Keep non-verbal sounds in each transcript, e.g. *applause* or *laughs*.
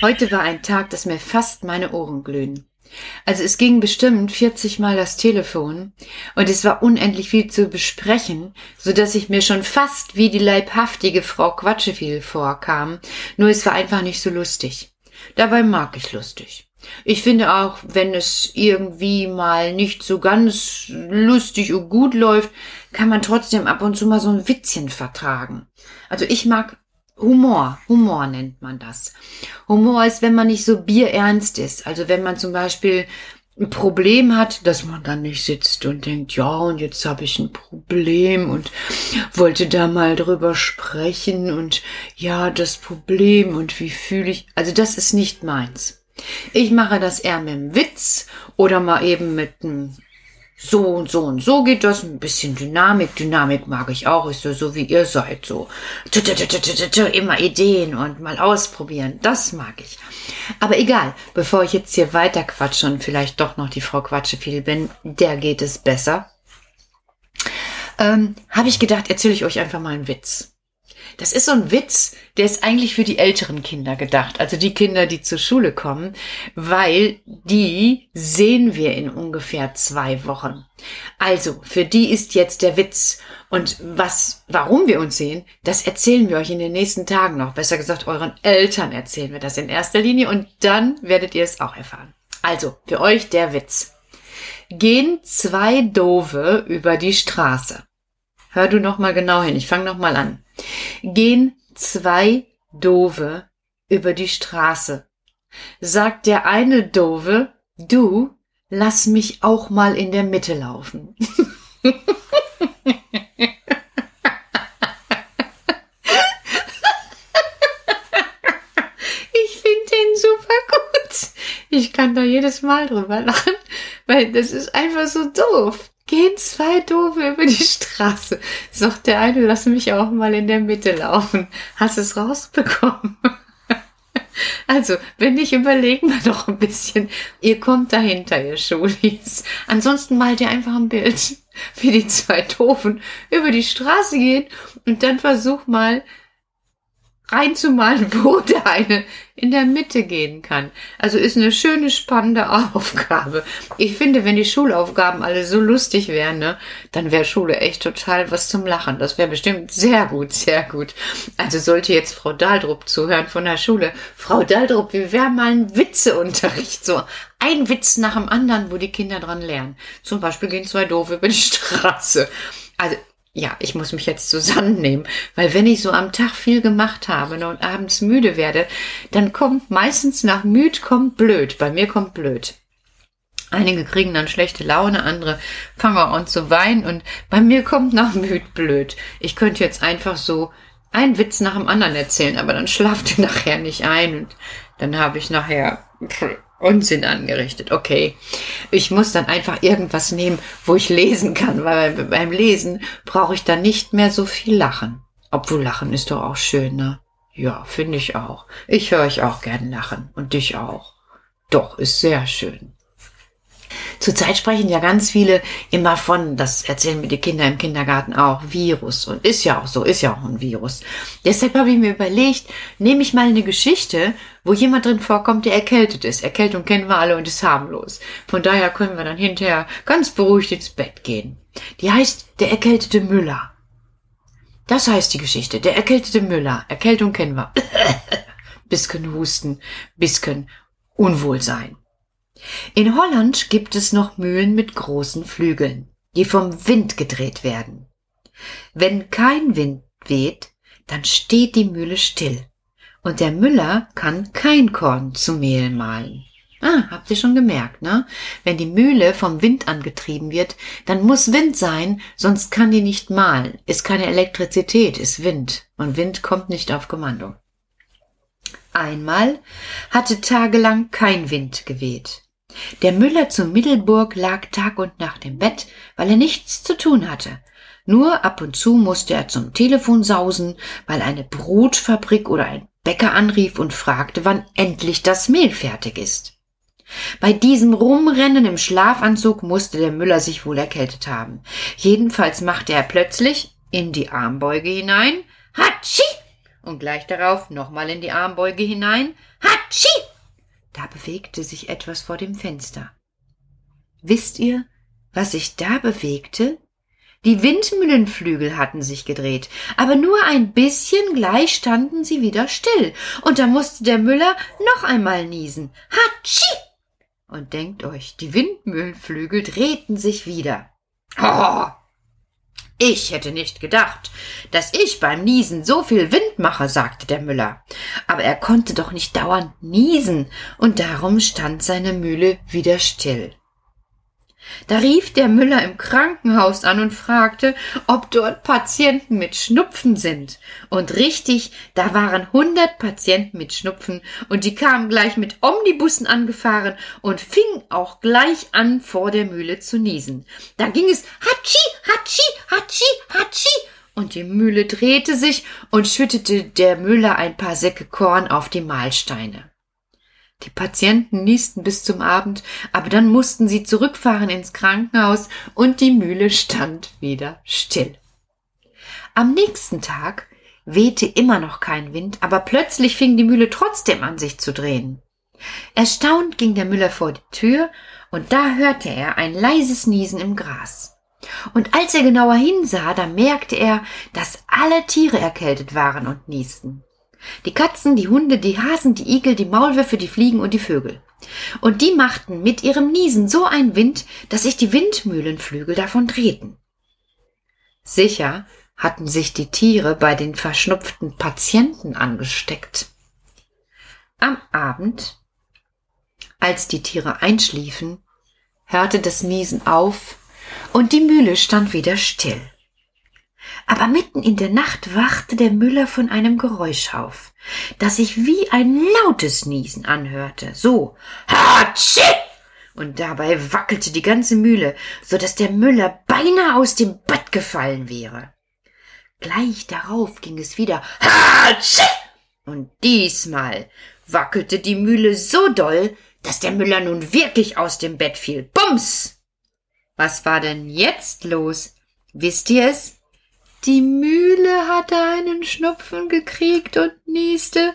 Heute war ein Tag, dass mir fast meine Ohren glühen. Also es ging bestimmt 40 Mal das Telefon und es war unendlich viel zu besprechen, so dass ich mir schon fast wie die leibhaftige Frau Quatscheviel vorkam, nur es war einfach nicht so lustig. Dabei mag ich lustig. Ich finde auch, wenn es irgendwie mal nicht so ganz lustig und gut läuft, kann man trotzdem ab und zu mal so ein Witzchen vertragen. Also ich mag Humor, Humor nennt man das. Humor ist, wenn man nicht so bierernst ist. Also wenn man zum Beispiel ein Problem hat, dass man dann nicht sitzt und denkt, ja, und jetzt habe ich ein Problem und wollte da mal drüber sprechen und ja, das Problem und wie fühle ich. Also das ist nicht meins. Ich mache das eher mit einem Witz oder mal eben mit einem so und so und so geht das, ein bisschen Dynamik. Dynamik mag ich auch, ist so, so wie ihr seid, so. Immer Ideen und mal ausprobieren, das mag ich. Aber egal, bevor ich jetzt hier weiter quatsche und vielleicht doch noch die Frau Quatsche viel bin, der geht es besser, ähm, habe ich gedacht, erzähle ich euch einfach mal einen Witz. Das ist so ein Witz, der ist eigentlich für die älteren Kinder gedacht, also die Kinder, die zur Schule kommen, weil die sehen wir in ungefähr zwei Wochen. Also, für die ist jetzt der Witz. Und was, warum wir uns sehen, das erzählen wir euch in den nächsten Tagen noch. Besser gesagt, euren Eltern erzählen wir das in erster Linie und dann werdet ihr es auch erfahren. Also, für euch der Witz. Gehen zwei Dove über die Straße. Hör du noch mal genau hin. Ich fange noch mal an gehen zwei Dove über die Straße. Sagt der eine Dove, du, lass mich auch mal in der Mitte laufen. ich finde den super gut. Ich kann da jedes Mal drüber lachen, weil das ist einfach so doof gehen zwei Doofe über die Straße. Sagt der eine, lass mich auch mal in der Mitte laufen. Hast es rausbekommen? *laughs* Also, wenn nicht, überlegen wir doch ein bisschen. Ihr kommt dahinter, ihr Schulis. Ansonsten malt ihr einfach ein Bild, *laughs* wie die zwei Doofen über die Straße gehen und dann versuch mal reinzumalen, *laughs* wo der eine in der Mitte gehen kann. Also ist eine schöne, spannende Aufgabe. Ich finde, wenn die Schulaufgaben alle so lustig wären, ne, dann wäre Schule echt total was zum Lachen. Das wäre bestimmt sehr gut, sehr gut. Also sollte jetzt Frau Daldrup zuhören von der Schule. Frau Daldrup, wie wäre mal ein Witzeunterricht? So ein Witz nach dem anderen, wo die Kinder dran lernen. Zum Beispiel gehen zwei Doofe über die Straße. Also ja, ich muss mich jetzt zusammennehmen, weil wenn ich so am Tag viel gemacht habe und abends müde werde, dann kommt meistens nach müd kommt blöd. Bei mir kommt blöd. Einige kriegen dann schlechte Laune, andere fangen an zu weinen und bei mir kommt nach müd blöd. Ich könnte jetzt einfach so einen Witz nach dem anderen erzählen, aber dann schlaft ihr *laughs* nachher nicht ein und dann habe ich nachher Unsinn angerichtet. Okay. Ich muss dann einfach irgendwas nehmen, wo ich lesen kann, weil beim Lesen brauche ich dann nicht mehr so viel lachen. Obwohl lachen ist doch auch schön, ne? Ja, finde ich auch. Ich höre euch auch gern lachen. Und dich auch. Doch, ist sehr schön. Zurzeit sprechen ja ganz viele immer von, das erzählen mir die Kinder im Kindergarten auch, Virus. Und ist ja auch so, ist ja auch ein Virus. Deshalb habe ich mir überlegt, nehme ich mal eine Geschichte, wo jemand drin vorkommt, der erkältet ist. Erkältung kennen wir alle und ist harmlos. Von daher können wir dann hinterher ganz beruhigt ins Bett gehen. Die heißt Der erkältete Müller. Das heißt die Geschichte. Der erkältete Müller. Erkältung kennen wir. *laughs* Bisken Husten, Bisken Unwohlsein. In Holland gibt es noch Mühlen mit großen Flügeln, die vom Wind gedreht werden. Wenn kein Wind weht, dann steht die Mühle still und der Müller kann kein Korn zu Mehl mahlen. Ah, habt ihr schon gemerkt, ne? Wenn die Mühle vom Wind angetrieben wird, dann muss Wind sein, sonst kann die nicht mahlen. Ist keine Elektrizität, ist Wind. Und Wind kommt nicht auf Kommando. Einmal hatte tagelang kein Wind geweht. Der Müller zu Middelburg lag Tag und Nacht im Bett, weil er nichts zu tun hatte. Nur ab und zu musste er zum Telefon sausen, weil eine Brotfabrik oder ein Bäcker anrief und fragte, wann endlich das Mehl fertig ist. Bei diesem Rumrennen im Schlafanzug musste der Müller sich wohl erkältet haben. Jedenfalls machte er plötzlich in die Armbeuge hinein Hatschi und gleich darauf nochmal in die Armbeuge hinein. Hatschi! Da bewegte sich etwas vor dem Fenster. Wisst ihr, was sich da bewegte? Die Windmühlenflügel hatten sich gedreht, aber nur ein bisschen gleich standen sie wieder still, und da musste der Müller noch einmal niesen. Hatschi! Und denkt euch, die Windmühlenflügel drehten sich wieder. Oh, ich hätte nicht gedacht, dass ich beim Niesen so viel Wind mache, sagte der Müller. Aber er konnte doch nicht dauernd niesen, und darum stand seine Mühle wieder still. Da rief der Müller im Krankenhaus an und fragte, ob dort Patienten mit Schnupfen sind. Und richtig, da waren hundert Patienten mit Schnupfen, und die kamen gleich mit Omnibussen angefahren und fingen auch gleich an, vor der Mühle zu niesen. Da ging es Hatschi, Hatschi, Hatschi, Hatschi, und die Mühle drehte sich und schüttete der Müller ein paar Säcke Korn auf die Mahlsteine. Die Patienten niesten bis zum Abend, aber dann mussten sie zurückfahren ins Krankenhaus und die Mühle stand wieder still. Am nächsten Tag wehte immer noch kein Wind, aber plötzlich fing die Mühle trotzdem an sich zu drehen. Erstaunt ging der Müller vor die Tür, und da hörte er ein leises Niesen im Gras. Und als er genauer hinsah, da merkte er, dass alle Tiere erkältet waren und niesten. Die Katzen, die Hunde, die Hasen, die Igel, die Maulwürfe, die Fliegen und die Vögel. Und die machten mit ihrem Niesen so einen Wind, dass sich die Windmühlenflügel davon drehten. Sicher hatten sich die Tiere bei den verschnupften Patienten angesteckt. Am Abend, als die Tiere einschliefen, hörte das Niesen auf und die Mühle stand wieder still. Aber mitten in der Nacht wachte der Müller von einem Geräusch auf, das sich wie ein lautes Niesen anhörte. So, Hatschi! Und dabei wackelte die ganze Mühle, so dass der Müller beinahe aus dem Bett gefallen wäre. Gleich darauf ging es wieder Hatschi! Und diesmal wackelte die Mühle so doll, dass der Müller nun wirklich aus dem Bett fiel. Bums! Was war denn jetzt los? Wisst ihr es? Die Mühle hatte einen Schnupfen gekriegt und nieste.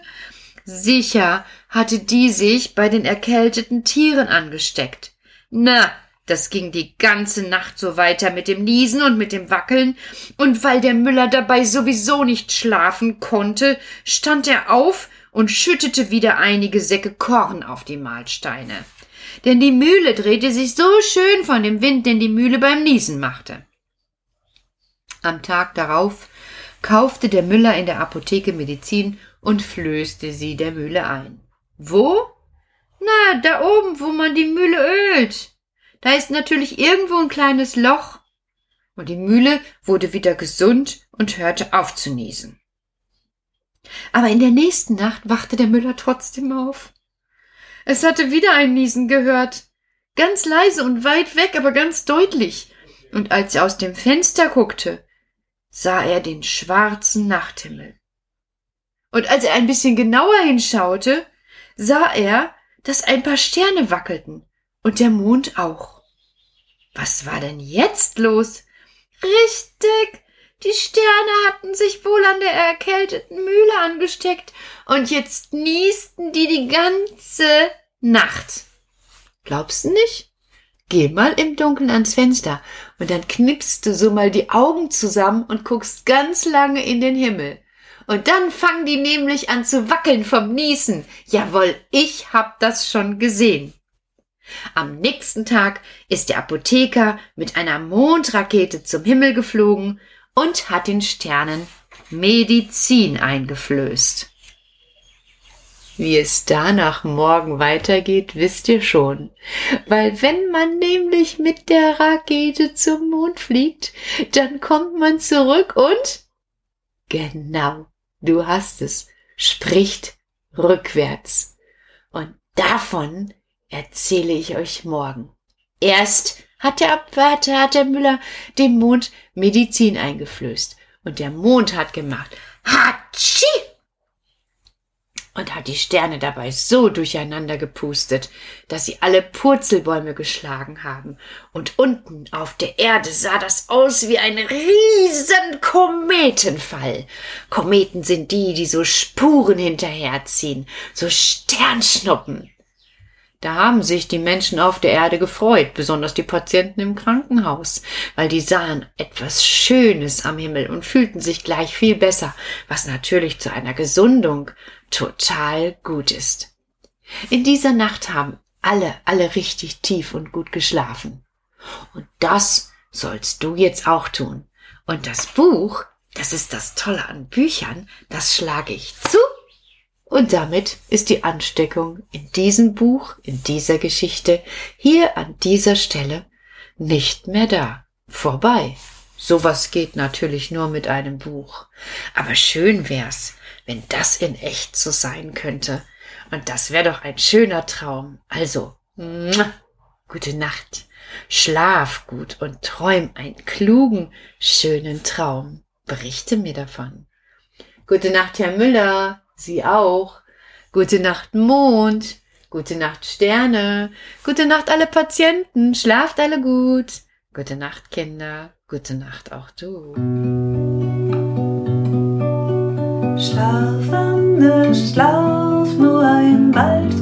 Sicher hatte die sich bei den erkälteten Tieren angesteckt. Na, das ging die ganze Nacht so weiter mit dem Niesen und mit dem Wackeln, und weil der Müller dabei sowieso nicht schlafen konnte, stand er auf und schüttete wieder einige Säcke Korn auf die Mahlsteine. Denn die Mühle drehte sich so schön von dem Wind, den die Mühle beim Niesen machte. Am Tag darauf kaufte der Müller in der Apotheke Medizin und flößte sie der Mühle ein. Wo? Na, da oben, wo man die Mühle ölt. Da ist natürlich irgendwo ein kleines Loch. Und die Mühle wurde wieder gesund und hörte auf zu niesen. Aber in der nächsten Nacht wachte der Müller trotzdem auf. Es hatte wieder ein Niesen gehört. Ganz leise und weit weg, aber ganz deutlich. Und als er aus dem Fenster guckte, sah er den schwarzen Nachthimmel. Und als er ein bisschen genauer hinschaute, sah er, dass ein paar Sterne wackelten und der Mond auch. Was war denn jetzt los? Richtig, die Sterne hatten sich wohl an der erkälteten Mühle angesteckt und jetzt niesten die die ganze Nacht. Glaubst du nicht? Geh mal im Dunkeln ans Fenster und dann knippst du so mal die Augen zusammen und guckst ganz lange in den Himmel. Und dann fangen die nämlich an zu wackeln vom Niesen. Jawohl, ich hab das schon gesehen. Am nächsten Tag ist der Apotheker mit einer Mondrakete zum Himmel geflogen und hat den Sternen Medizin eingeflößt. Wie es danach morgen weitergeht, wisst ihr schon. Weil wenn man nämlich mit der Rakete zum Mond fliegt, dann kommt man zurück und genau, du hast es, spricht rückwärts. Und davon erzähle ich euch morgen. Erst hat der Abwärter, hat der Müller dem Mond Medizin eingeflößt. Und der Mond hat gemacht, Hatschi! Und hat die Sterne dabei so durcheinander gepustet, dass sie alle Purzelbäume geschlagen haben. Und unten auf der Erde sah das aus wie ein riesen Kometenfall. Kometen sind die, die so Spuren hinterherziehen, so Sternschnuppen. Da haben sich die Menschen auf der Erde gefreut, besonders die Patienten im Krankenhaus, weil die sahen etwas Schönes am Himmel und fühlten sich gleich viel besser, was natürlich zu einer Gesundung total gut ist. In dieser Nacht haben alle, alle richtig tief und gut geschlafen. Und das sollst du jetzt auch tun. Und das Buch, das ist das Tolle an Büchern, das schlage ich zu und damit ist die Ansteckung in diesem Buch, in dieser Geschichte, hier an dieser Stelle nicht mehr da. Vorbei. Sowas geht natürlich nur mit einem Buch. Aber schön wär's, wenn das in echt so sein könnte. Und das wäre doch ein schöner Traum. Also, gute Nacht. Schlaf gut und träum einen klugen, schönen Traum. Berichte mir davon. Gute Nacht, Herr Müller. Sie auch. Gute Nacht Mond. Gute Nacht Sterne. Gute Nacht alle Patienten. Schlaft alle gut. Gute Nacht Kinder. Gute Nacht auch du. Schlaf, Anne, schlaf, nur ein bald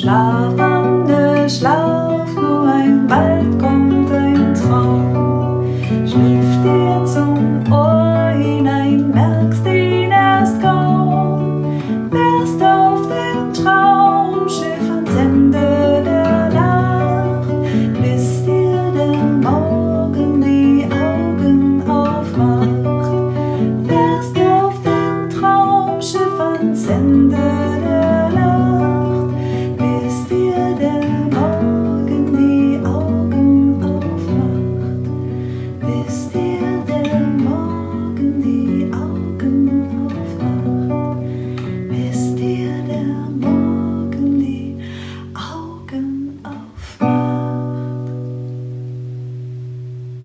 Schlaf, Ande, schlaf.